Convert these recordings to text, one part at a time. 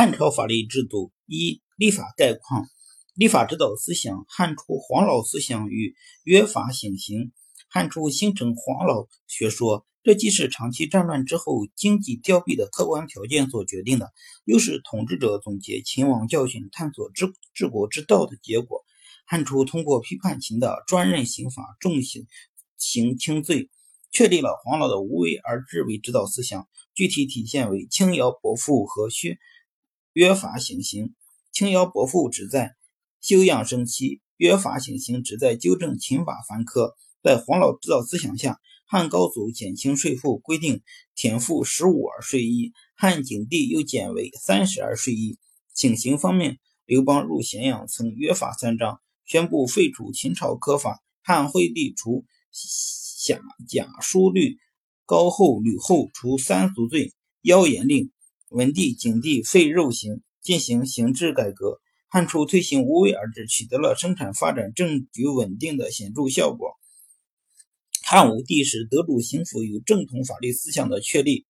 汉朝法律制度一立法概况，立法指导思想，汉初黄老思想与约法显行。汉初形成黄老学说，这既是长期战乱之后经济凋敝的客观条件所决定的，又是统治者总结秦王教训、探索治治国之道的结果。汉初通过批判秦的专任刑法，重刑刑轻罪，确立了黄老的无为而治为指导思想，具体体现为轻徭薄赋和削。约法行刑，轻徭薄赋旨在休养生息；约法行刑旨在纠正秦法繁苛。在黄老指导思想下，汉高祖减轻税赋，规定田赋十五而税一；汉景帝又减为三十而税一。刑刑方面，刘邦入咸阳曾约法三章，宣布废除秦朝苛法。汉惠帝除夏甲书律，高后吕后除三族罪，妖言令。文帝、景帝废肉刑，进行刑制改革。汉初推行无为而治，取得了生产发展、政局稳定的显著效果。汉武帝时，德主刑府与正统法律思想的确立。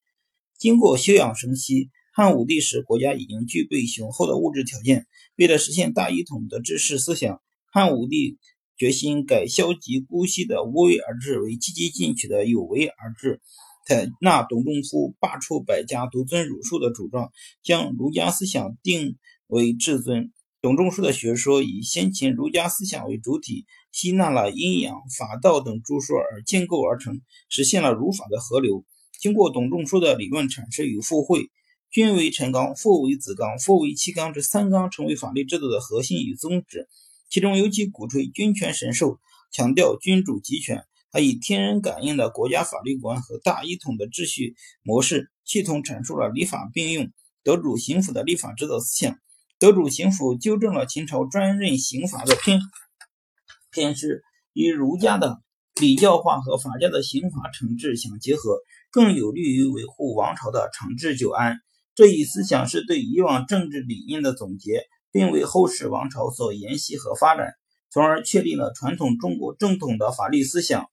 经过休养生息，汉武帝时国家已经具备雄厚的物质条件。为了实现大一统的治世思想，汉武帝决心改消极姑息的无为而治为积极进取的有为而治。采纳董仲舒罢黜百家，独尊儒术的主张，将儒家思想定为至尊。董仲舒的学说以先秦儒家思想为主体，吸纳了阴阳、法道等诸说而建构而成，实现了儒法的合流。经过董仲舒的理论阐释与附会，君为臣纲，父为子纲，父为妻纲这三纲成为法律制度的核心与宗旨。其中尤其鼓吹君权神授，强调君主集权。他以天人感应的国家法律观和大一统的秩序模式，系统阐述了礼法并用、德主刑府的立法指导思想。德主刑府纠正了秦朝专任刑罚的偏偏失，与儒家的礼教化和法家的刑法惩治相结合，更有利于维护王朝的长治久安。这一思想是对以往政治理念的总结，并为后世王朝所沿袭和发展，从而确立了传统中国正统的法律思想。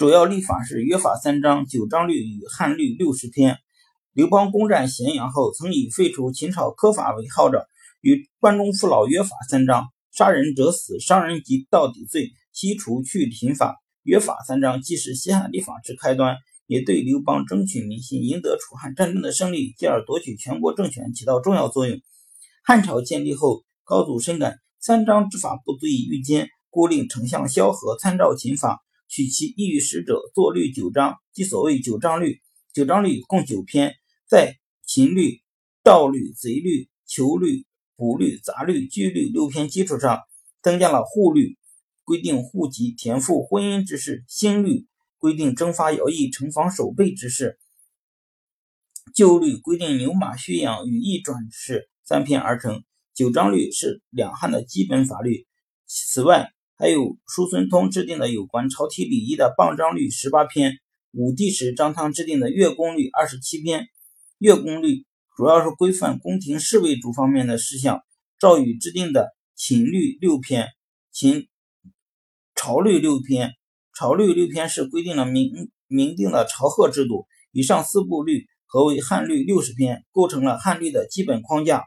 主要立法是约法三章、九章律与汉律六十篇。刘邦攻占咸阳后，曾以废除秦朝苛法为号召，与关中父老约法三章：杀人者死，伤人及到底罪，悉除去秦法。约法三章既是西汉立法之开端，也对刘邦争取民心、赢得楚汉战争的胜利，继而夺取全国政权起到重要作用。汉朝建立后，高祖深感三章之法不足以御奸，故令丞相萧何参照秦法。取其异于使者，作律九章，即所谓九章律。九章律共九篇，在秦律、盗律、贼律、囚律、捕律、杂律、拘律六篇基础上，增加了户律，规定户籍、田赋、婚姻之事；新律规定征发徭役、城防守备之事；旧律规定牛马驯养与役转之事。三篇而成。九章律是两汉的基本法律。此外，还有叔孙通制定的有关朝廷礼仪的谤章律十八篇，武帝时张汤制定的乐公律二十七篇。乐公律主要是规范宫廷侍卫主方面的事项。赵禹制定的秦律六篇，秦朝律六篇。朝律六篇是规定了明明定的朝贺制度。以上四部律合为汉律六十篇，构成了汉律的基本框架。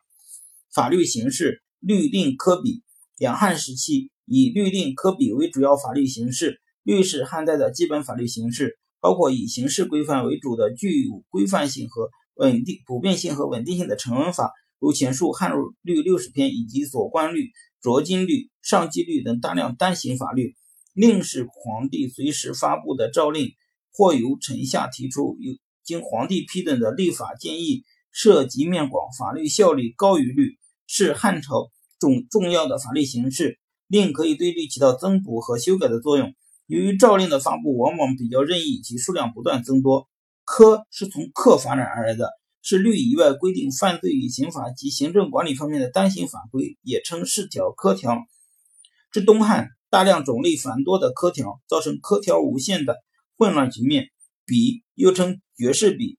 法律形式律令科比，两汉时期。以律令科比为主要法律形式，律是汉代的基本法律形式，包括以形式规范为主的具有规范性和稳定、普遍性和稳定性的成文法，如前述汉律六十篇以及左官律、卓金律、上计律等大量单行法律。令是皇帝随时发布的诏令，或由臣下提出由经皇帝批准的立法建议，涉及面广，法律效力高于律，是汉朝重重要的法律形式。令可以对律起到增补和修改的作用。由于诏令的发布往往比较任意，其数量不断增多。科是从克发展而来的，是律以外规定犯罪与刑法及行政管理方面的单行法规，也称释条、科条。至东汉，大量种类繁多的科条造成科条无限的混乱局面。笔又称爵士笔，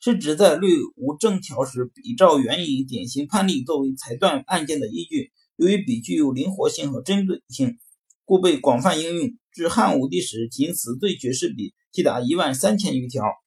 是指在律无正条时，比照原因典型判例作为裁断案件的依据。由于笔具有灵活性和针对性，故被广泛应用。至汉武帝时，仅此最绝世笔即达一万三千余条。